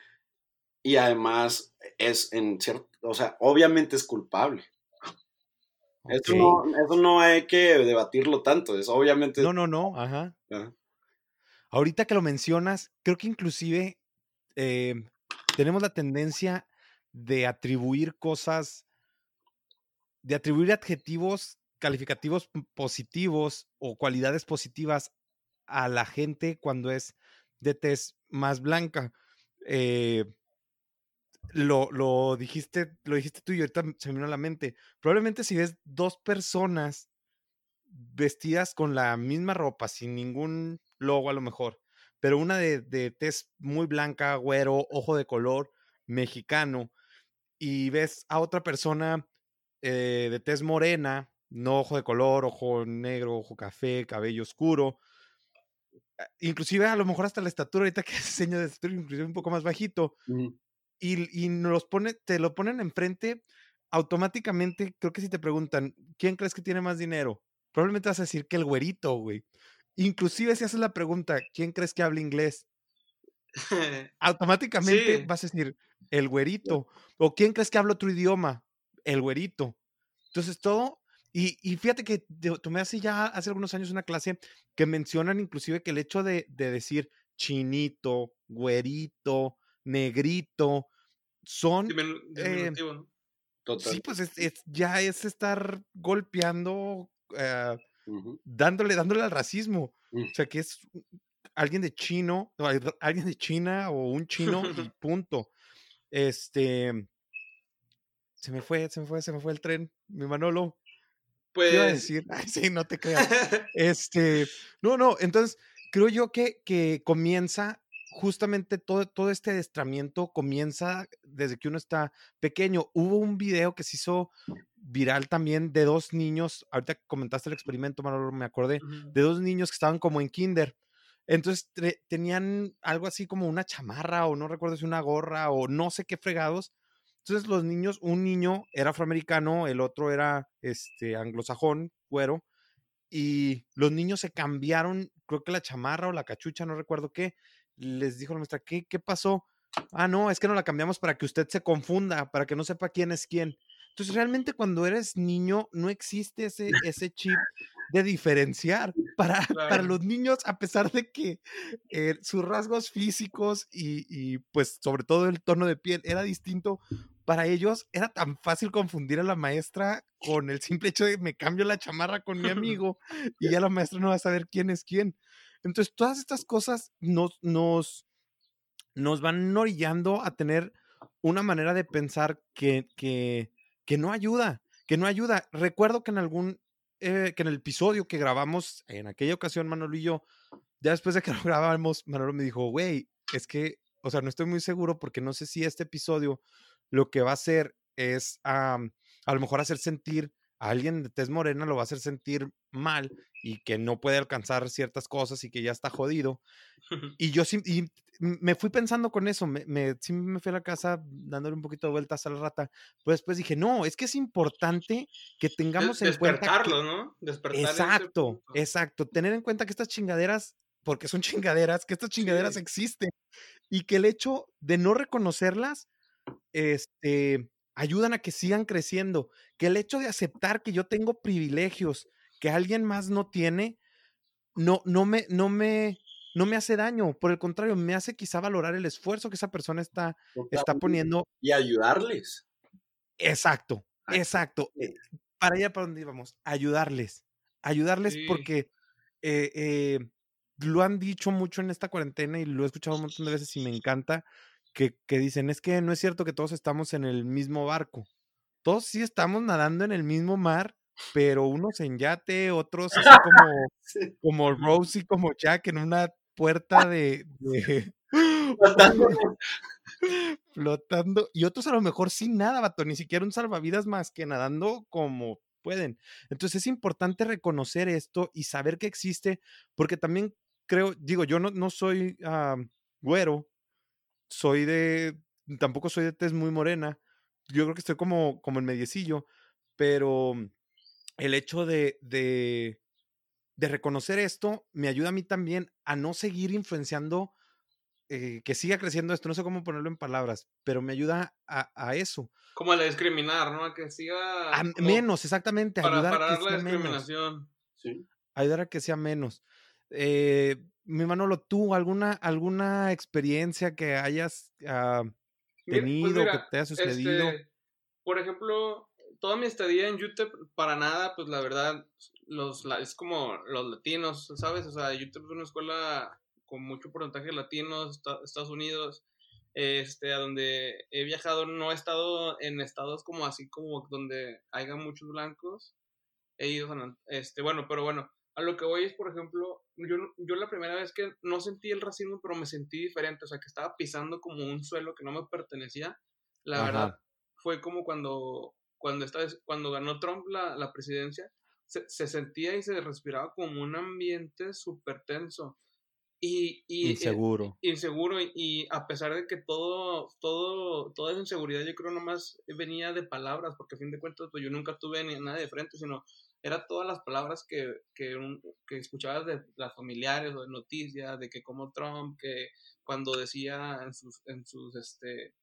y además es en cierto. O sea, obviamente es culpable. Eso, no, eso, no, hay que debatirlo tanto. Es obviamente. No, no, no. Ajá. Ahorita que lo mencionas, creo que inclusive em, tenemos la tendencia de atribuir cosas de atribuir adjetivos calificativos positivos o cualidades positivas a la gente cuando es de tez más blanca. Eh, lo, lo, dijiste, lo dijiste tú y ahorita se me vino a la mente. Probablemente si ves dos personas vestidas con la misma ropa, sin ningún logo a lo mejor, pero una de, de tez muy blanca, güero, ojo de color, mexicano, y ves a otra persona eh, de tez morena, no ojo de color, ojo negro, ojo café, cabello oscuro. inclusive a lo mejor hasta la estatura, ahorita que hace seña de estatura, inclusive un poco más bajito, y, y los pone, te lo ponen enfrente, automáticamente, creo que si te preguntan, ¿quién crees que tiene más dinero? Probablemente vas a decir que el güerito, güey. Inclusive si haces la pregunta, ¿quién crees que habla inglés? Automáticamente Sí. vas a decir, el güerito. ¿O quién crees que habla otro idioma? El güerito. Entonces todo, y, y fíjate que tomé así ya hace algunos años una clase que mencionan inclusive que el hecho de, de decir chinito, güerito, negrito, son eh. Total. Sí, pues es, es- ya es estar golpeando, eh, Ujú. dándole, dándole al racismo. Mm. O sea, que es alguien de chino, alguien de China o un chino y punto. Este, se me fue, se me fue, se me fue el tren, mi Manolo. ¿Qué iba a Pues. decir? Ay, sí, no te creas. Este, no, no, entonces creo yo que, que comienza justamente todo, todo este adestramiento comienza desde que uno está pequeño. Hubo un video que se hizo viral también de dos niños, ahorita comentaste el experimento, Manolo, me acordé, de dos niños que estaban como en kinder. Entonces tenían algo así como una chamarra o no recuerdo si una gorra o no sé qué fregados. Entonces los niños, un niño era afroamericano, el otro era este anglosajón, güero, y los niños se cambiaron, creo que la chamarra o la cachucha, no recuerdo qué. Les dijo la maestra, ¿qué, qué pasó? Ah, no, es que no la cambiamos para que usted se confunda, para que no sepa quién es quién. Entonces, realmente cuando eres niño no existe ese, ese chip de diferenciar. Para, para los niños, a pesar de que eh, sus rasgos físicos y, y, pues sobre todo el tono de piel era distinto, para ellos era tan fácil confundir a la maestra con el simple hecho de me cambio la chamarra con mi amigo y ya la maestra no va a saber quién es quién. Entonces, todas estas cosas nos, nos, nos van orillando a tener una manera de pensar que, que, que no ayuda, que no ayuda. Recuerdo que en algún, eh, que en el episodio que grabamos en aquella ocasión, Manolo y yo, ya después de que lo grabamos, Manolo me dijo, güey, es que, o sea, no estoy muy seguro porque no sé si este episodio lo que va a hacer es am, a lo mejor hacer sentir a alguien de tez morena, lo va a hacer sentir mal y que no puede alcanzar ciertas cosas y que ya está jodido. Y yo sí, y me fui pensando con eso, me, me, sí me fui a la casa dándole un poquito de vueltas a la rata, pero después dije, no, es que es importante que tengamos en cuenta que- ¿no? Despertar Exacto, exacto. Tener en cuenta que estas chingaderas, porque son chingaderas, que estas chingaderas Sí. existen y que el hecho de no reconocerlas, este, ayudan a que sigan creciendo. Que el hecho de aceptar que yo tengo privilegios que alguien más no tiene, no, no me, no me, no me hace daño. Por el contrario, me hace quizá valorar el esfuerzo que esa persona está, está poniendo Y ayudarles. Exacto, exacto. eh, Para allá para donde íbamos, ayudarles. Ayudarles Sí. porque eh, eh, lo han dicho mucho en esta cuarentena y lo he escuchado un montón de veces y me encanta que, que dicen, es que no es cierto que todos estamos en el mismo barco. Todos sí estamos nadando en el mismo mar, pero unos en yate, otros así como, como Rose y como Jack en una puerta de, de- flotando y otros a lo mejor sin nada, vato, ni siquiera un salvavidas más que nadando como pueden. Entonces es importante reconocer esto y saber que existe, porque también creo, digo, yo no, no soy ah, güero, soy de, tampoco soy de tez muy morena, yo creo que estoy como, como en mediecillo, pero el hecho de, de, de reconocer esto me ayuda a mí también a no seguir influenciando eh, que siga creciendo esto, no sé cómo ponerlo en palabras, pero me ayuda a, a eso. Como a discriminar, ¿no? A que siga. A como menos, exactamente, Para ayudar a que la sea menos. discriminación. Sí. Ayudar a que sea menos. Eh, mi Manolo, tú, alguna, alguna experiencia que hayas Mira, pues tenido, mira, que te haya sucedido? Este, por ejemplo, toda mi estadía en YouTube, para nada, pues la verdad, los, la- es como los latinos, ¿sabes? O sea, YouTube es una escuela con mucho porcentaje de latinos, esta- Estados Unidos, este, a donde he viajado, no he estado en estados como así como donde haya muchos blancos, he ido, a- este, bueno, pero bueno, a lo que voy es, por ejemplo, yo, yo la primera vez que no sentí el racismo, pero me sentí diferente, o sea, que estaba pisando como un suelo que no me pertenecía, la Ajá. verdad, fue como cuando, cuando, esta vez- cuando ganó Trump la, la presidencia, se, se sentía y se respiraba como un ambiente súper tenso. y, y, inseguro. inseguro y a pesar de que todo, todo, toda esa inseguridad yo creo nomás venía de palabras, porque a fin de cuentas pues yo nunca tuve ni nada de frente, sino era todas las palabras que, que, que escuchabas de las familiares o de noticias, de que como Trump, que cuando decía en sus, en sus, este,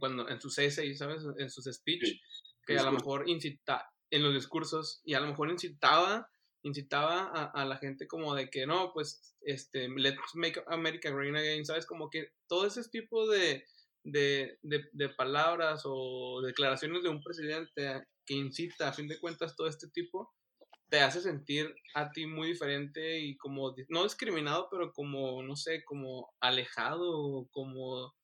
cuando, en sus essays, ¿sabes? En sus speech, que a lo mejor incita, en los discursos, y a lo mejor incitaba incitaba a, la gente como de que no, pues, este, let's make America great again, ¿sabes? Como que todo ese tipo de, de, de, palabras o declaraciones de un presidente que incita, a fin de cuentas, todo este tipo, te hace sentir a ti muy diferente y como, no discriminado, pero como, no sé, como alejado, como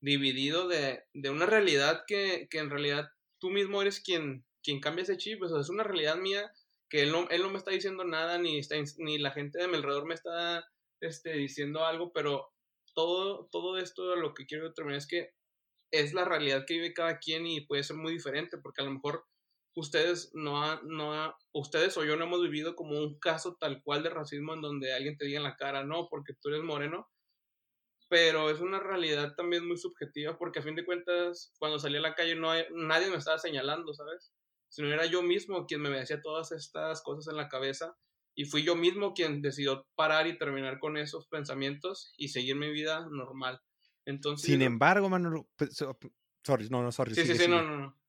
dividido de, de una realidad que, que, en realidad tú mismo eres quien, quien cambia ese chip, o es una realidad mía que él no, él no me está diciendo nada, ni, está, ni la gente de mi alrededor me está este, diciendo algo, pero todo, todo esto lo que quiero determinar es que es la realidad que vive cada quien y puede ser muy diferente, porque a lo mejor ustedes no, no ustedes o yo no hemos vivido como un caso tal cual de racismo en donde alguien te diga en la cara, no, porque tú eres moreno, pero es una realidad también muy subjetiva, porque a fin de cuentas, cuando salí a la calle no nadie me estaba señalando, ¿sabes? sino era yo mismo quien me decía todas estas cosas en la cabeza y fui yo mismo quien decidió parar y terminar con esos pensamientos y seguir mi vida normal. Entonces, Sin embargo, Manuel, pues, sorry, no, no, sorry. Sí, sí, sí, no, no, no.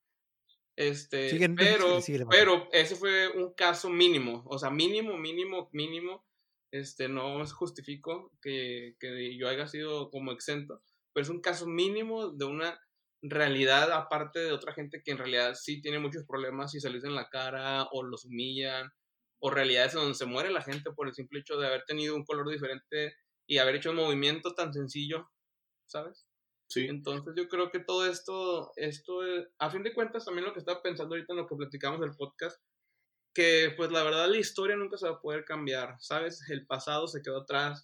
Este, pero, pero ese fue un caso mínimo, o sea, mínimo, mínimo, mínimo, este, no justifico que, que yo haya sido como exento, pero es un caso mínimo de una realidad aparte de otra gente que en realidad sí tiene muchos problemas y se les en la cara o los humillan o realidades donde se muere la gente por el simple hecho de haber tenido un color diferente y haber hecho un movimiento tan sencillo, ¿sabes? Sí. Entonces yo creo que todo esto, esto, a fin de cuentas también lo que estaba pensando ahorita en lo que platicamos del podcast, que pues la verdad la historia nunca se va a poder cambiar, ¿sabes? El pasado se quedó atrás,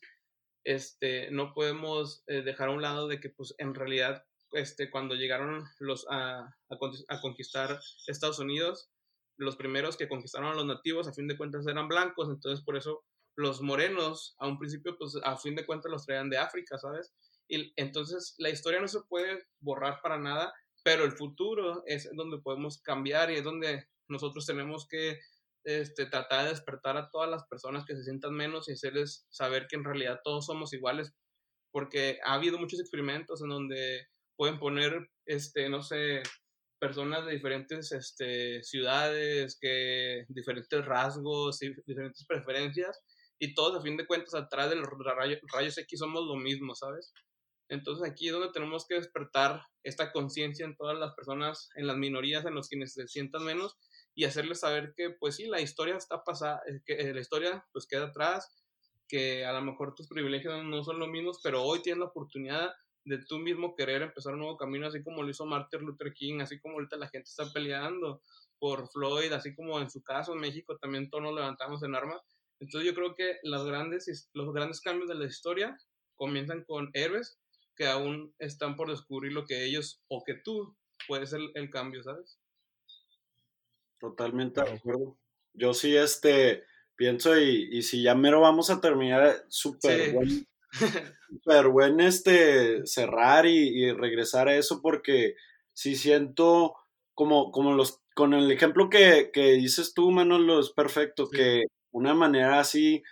este, no podemos eh, dejar a un lado de que pues en realidad este, cuando llegaron los a, a, conquistar Estados Unidos, los primeros que conquistaron a los nativos, a fin de cuentas eran blancos, entonces por eso los morenos, a un principio, pues a fin de cuentas los traían de África, ¿sabes? Y entonces la historia no se puede borrar para nada, pero el futuro es donde podemos cambiar y es donde nosotros tenemos que este, tratar de despertar a todas las personas que se sientan menos y hacerles saber que en realidad todos somos iguales, porque ha habido muchos experimentos en donde pueden poner, este, no sé, personas de diferentes este, ciudades, que diferentes rasgos y diferentes preferencias, y todos a fin de cuentas atrás de los rayos, X somos lo mismo, ¿sabes? Entonces aquí es donde tenemos que despertar esta conciencia en todas las personas, en las minorías, en los quienes se sientan menos, y hacerles saber que, pues sí, la historia está pasada, eh, que eh, la historia pues queda atrás, que a lo mejor tus privilegios no son los mismos, pero hoy tienes la oportunidad de tú mismo querer empezar un nuevo camino, así como lo hizo Martin Luther King, así como ahorita la gente está peleando por Floyd, así como en su caso en México también todos nos levantamos en armas. Entonces yo creo que las grandes, los grandes cambios de la historia comienzan con héroes que aún están por descubrir lo que ellos o que tú puedes ser el cambio, ¿sabes? Totalmente de acuerdo. Yo sí, este, pienso y, y si ya mero vamos a terminar súper sí. Pero bueno, este, cerrar y, regresar a eso porque si siento como, como los, con el ejemplo que, dices tú, Manolo, es perfecto, que una manera así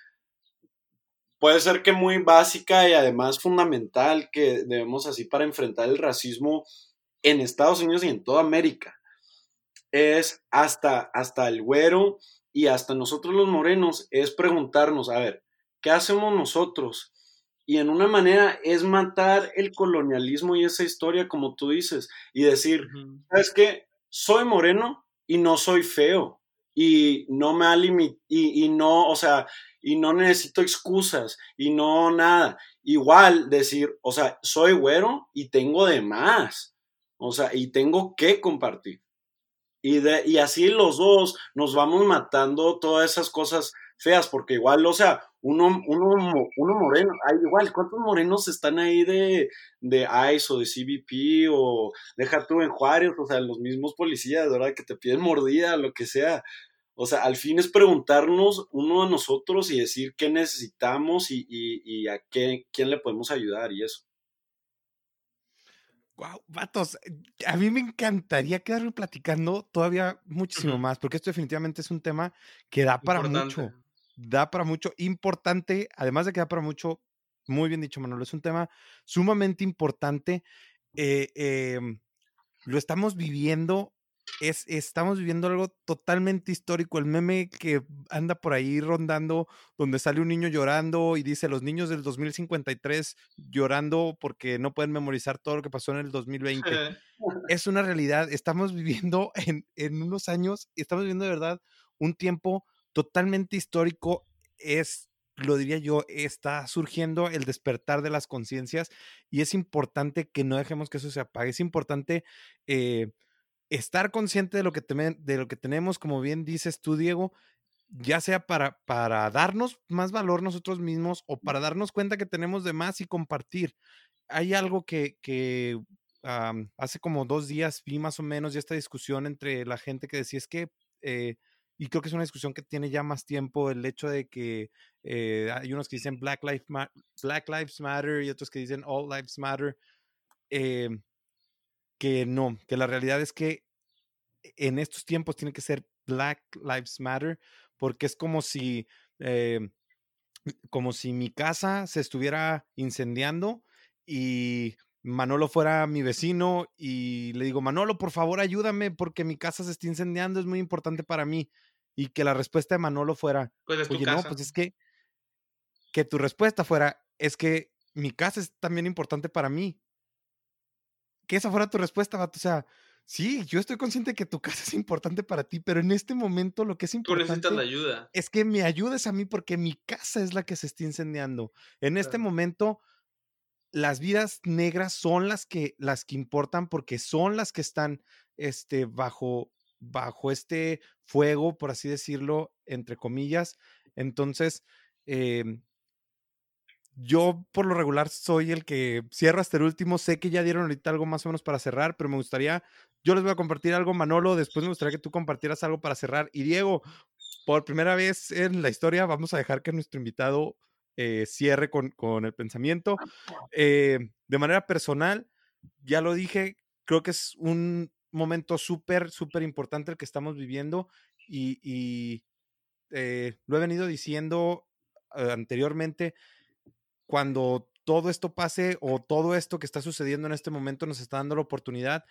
puede ser que muy básica y además fundamental que debemos así para enfrentar el racismo en Estados Unidos y en toda América. Es hasta, hasta el güero y hasta nosotros los morenos, es preguntarnos, a ver, ¿qué hacemos nosotros? Y en una manera es matar el colonialismo y esa historia, como tú dices, y decir, ¿sabes qué? Soy moreno y no soy feo. Y no me ha limitado, y, y no, o sea, y no necesito excusas, y no nada. Igual decir, o sea, soy güero y tengo de más. O sea, y tengo que compartir. Y, de, y así los dos nos vamos matando todas esas cosas feas, porque igual, o sea, uno, uno, uno moreno, hay igual, ¿cuántos morenos están ahí de, de ICE o de CBP o deja tú en Juárez, o sea, los mismos policías, ¿verdad? Que te piden mordida, lo que sea. O sea, al fin es preguntarnos uno a nosotros y decir qué necesitamos y, y, y a qué, quién le podemos ayudar y eso. Wow, vatos, a mí me encantaría quedarme platicando todavía muchísimo más, porque esto definitivamente es un tema que da para mucho, da para mucho, importante, además de que da para mucho, muy bien dicho, Manolo, es un tema sumamente importante. eh, em, lo estamos viviendo, es, estamos viviendo algo totalmente histórico. El meme que anda por ahí rondando, donde sale un niño llorando y dice, los niños del 2053 llorando porque no pueden memorizar todo lo que pasó en el 2020. Es una realidad, estamos viviendo en, en unos años, estamos viviendo de verdad un tiempo totalmente histórico. Es, lo diría yo, está surgiendo el despertar de las conciencias y es importante que no dejemos que eso se apague. Es importante eh, estar consciente de lo, que de lo que tenemos, como bien dices tú, Diego, ya sea para, para darnos más valor nosotros mismos o para darnos cuenta que tenemos de más y compartir. Hay algo que, que am, hace como dos días vi más o menos ya esta discusión entre la gente que decía es que, eh, y creo que es una discusión que tiene ya más tiempo, el hecho de que eh, hay unos que dicen Black Ma- Black Lives Matter y otros que dicen All Lives Matter, eh, que no, que la realidad es que en estos tiempos tiene que ser Black Lives Matter, porque es como si, eh, como si mi casa se estuviera incendiando y Manolo fuera mi vecino y le digo, Manolo, por favor, ayúdame porque mi casa se está incendiando, es muy importante para mí. Y que la respuesta de Manolo fuera, Pues oye, no, pues es que, que tu respuesta fuera, es que mi casa es también importante para mí. Que esa fuera tu respuesta, vato. O sea, sí, yo estoy consciente que tu casa es importante para ti, pero en este momento lo que es Tú necesitas la importante ayuda. es que me ayudes a mí porque mi casa es la que se está incendiando. En este momento, las vidas negras son las que, las que importan porque son las que están este, bajo, bajo este fuego, por así decirlo, entre comillas. Entonces, em, yo por lo regular soy el que cierra hasta el último. Sé que ya dieron ahorita algo más o menos para cerrar, pero me gustaría, yo les voy a compartir algo, Manolo, después me gustaría que tú compartieras algo para cerrar. Y Diego, por primera vez en la historia, vamos a dejar que nuestro invitado eh, cierre con, con el pensamiento. Eh, de manera personal, ya lo dije, creo que es un momento súper, súper importante el que estamos viviendo y, y, eh, lo he venido diciendo anteriormente, cuando todo esto pase o todo esto que está sucediendo en este momento nos está dando la oportunidad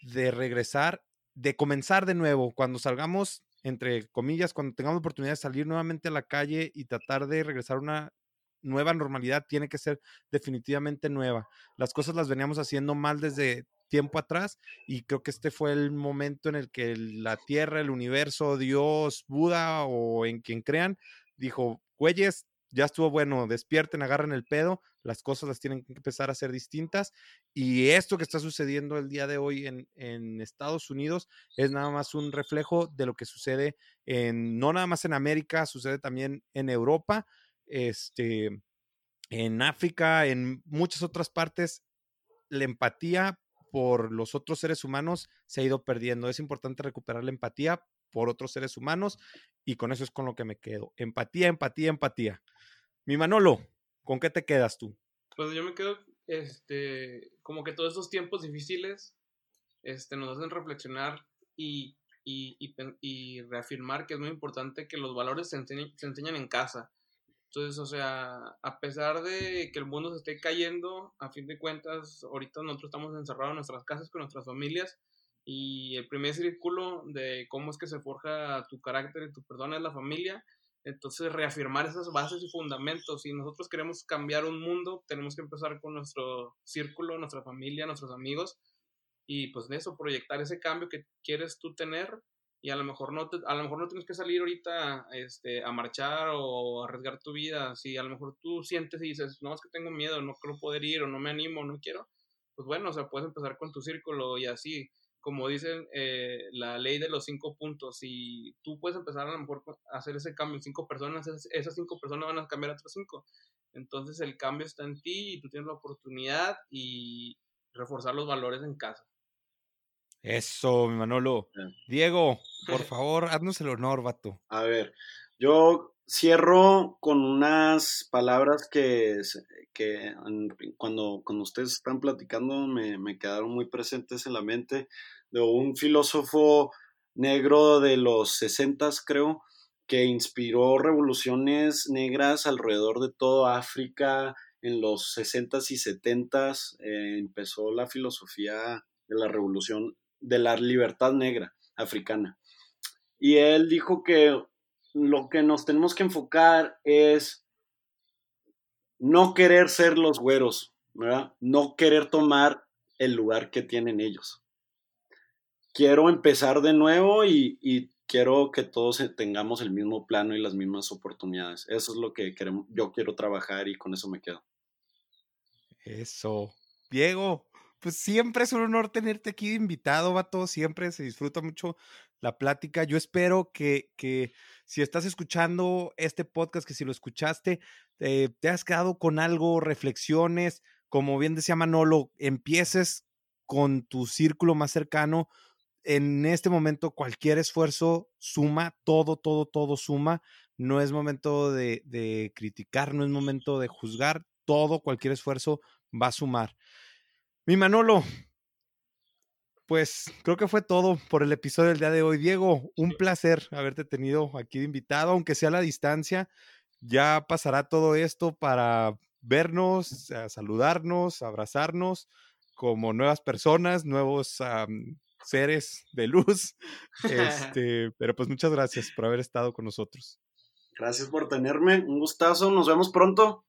de regresar, de comenzar de nuevo, cuando salgamos, entre comillas, cuando tengamos oportunidad de salir nuevamente a la calle y tratar de regresar a una nueva normalidad, tiene que ser definitivamente nueva. Las cosas las veníamos haciendo mal desde tiempo atrás y creo que este fue el momento en el que la Tierra, el universo, Dios, Buda o en quien crean, dijo, güeyes, ya estuvo bueno, despierten, agarren el pedo, las cosas las tienen que empezar a ser distintas y esto que está sucediendo el día de hoy en, en Estados Unidos es nada más un reflejo de lo que sucede en, no nada más en América, sucede también en Europa, este, en África, en muchas otras partes, la empatía por los otros seres humanos se ha ido perdiendo. Es importante recuperar la empatía por otros seres humanos y con eso es con lo que me quedo. Empatía, empatía, empatía. Mi Manolo, ¿con qué te quedas tú? Pues yo me quedo, este, como que todos estos tiempos difíciles, este, nos hacen reflexionar y, y, y, y reafirmar que es muy importante que los valores se, enseñen- se enseñan en casa. Entonces, o sea, a pesar de que el mundo se esté cayendo, a fin de cuentas, ahorita nosotros estamos encerrados en nuestras casas con nuestras familias y el primer círculo de cómo es que se forja tu carácter y tu persona es la familia. Entonces, reafirmar esas bases y fundamentos. Si nosotros queremos cambiar un mundo, tenemos que empezar con nuestro círculo, nuestra familia, nuestros amigos y pues de eso, proyectar ese cambio que quieres tú tener y a lo mejor no, te- a lo mejor no tienes que salir ahorita este, a marchar o arriesgar tu vida. Si a lo mejor tú sientes y dices, no, es que tengo miedo, no creo poder ir o no me animo, no quiero, pues bueno, o sea, puedes empezar con tu círculo y así, como dicen eh, la ley de los cinco puntos, si tú puedes empezar a lo mejor a hacer ese cambio en cinco personas, esas, cinco personas van a cambiar a otras cinco. Entonces el cambio está en ti y tú tienes la oportunidad y reforzar los valores en casa. Eso, mi Manolo. Ya. Diego, por favor, haznos el honor, vato. A ver, yo cierro con unas palabras que, que cuando, cuando ustedes están platicando me, me quedaron muy presentes en la mente de un filósofo negro de los 60, creo, que inspiró revoluciones negras alrededor de toda África en los 60s y 70s. eh, empezó la filosofía de la revolución de la libertad negra africana. Y él dijo que lo que nos tenemos que enfocar es no querer ser los güeros, ¿verdad? No querer tomar el lugar que tienen ellos. Quiero empezar de nuevo y, y quiero que todos tengamos el mismo plano y las mismas oportunidades. Eso es lo que queremos, yo quiero trabajar y con eso me quedo. Eso. Diego, pues siempre es un honor tenerte aquí de invitado, vato. Siempre se disfruta mucho la plática. Yo espero que, que si estás escuchando este podcast, que si lo escuchaste, eh, te has quedado con algo, reflexiones. Como bien decía Manolo, empieces con tu círculo más cercano. En este momento, cualquier esfuerzo suma, todo, todo, todo suma. No es momento de, de criticar, no es momento de juzgar. Todo, cualquier esfuerzo va a sumar. Mi Manolo, pues creo que fue todo por el episodio del día de hoy. Diego, un placer haberte tenido aquí de invitado, aunque sea a la distancia. Ya pasará todo esto para vernos, saludarnos, abrazarnos como nuevas personas, nuevos seres de luz. Este, pero pues muchas gracias por haber estado con nosotros. Gracias por tenerme, un gustazo, nos vemos pronto.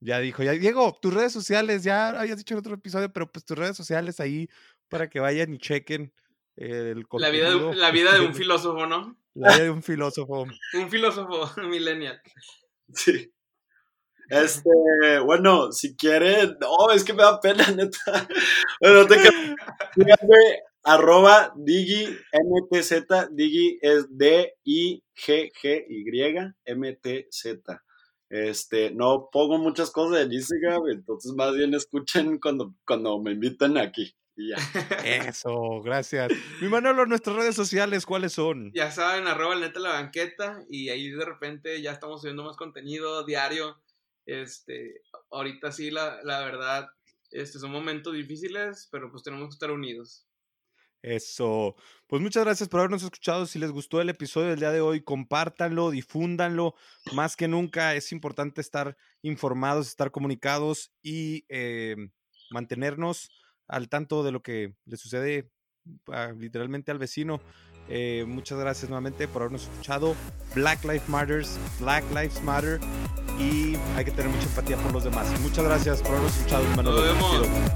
Ya dijo, ya Diego, tus redes sociales, ya habías dicho en otro episodio, pero pues tus redes sociales ahí para que vayan y chequen el La vida, de, la vida de un filósofo, ¿no? La vida de un filósofo. Un filósofo millennial. Sí. Este, bueno, si quieren, no, es que me da pena, neta. Bueno, te quedas. Síganme, arroba Digi MTZ, Digi es D-I-G-G-Y M-T-Z. Este, no pongo muchas cosas en Instagram, entonces más bien escuchen cuando, cuando me invitan aquí. Y ya. Eso, gracias. Mi Manolo, nuestras redes sociales, ¿cuáles son? Ya saben, arroba el neta la banqueta y ahí de repente ya estamos subiendo más contenido diario. Este, ahorita sí, la, la verdad, este, son momentos difíciles, pero pues tenemos que estar unidos. Eso. Pues muchas gracias por habernos escuchado. Si les gustó el episodio del día de hoy, compártanlo, difúndanlo. Más que nunca es importante estar informados, estar comunicados y eh, mantenernos al tanto de lo que le sucede ah, literalmente al vecino. Eh, muchas gracias nuevamente por habernos escuchado. Black Lives Matters, Black Lives Matter y hay que tener mucha empatía por los demás. Muchas gracias por habernos escuchado. Nos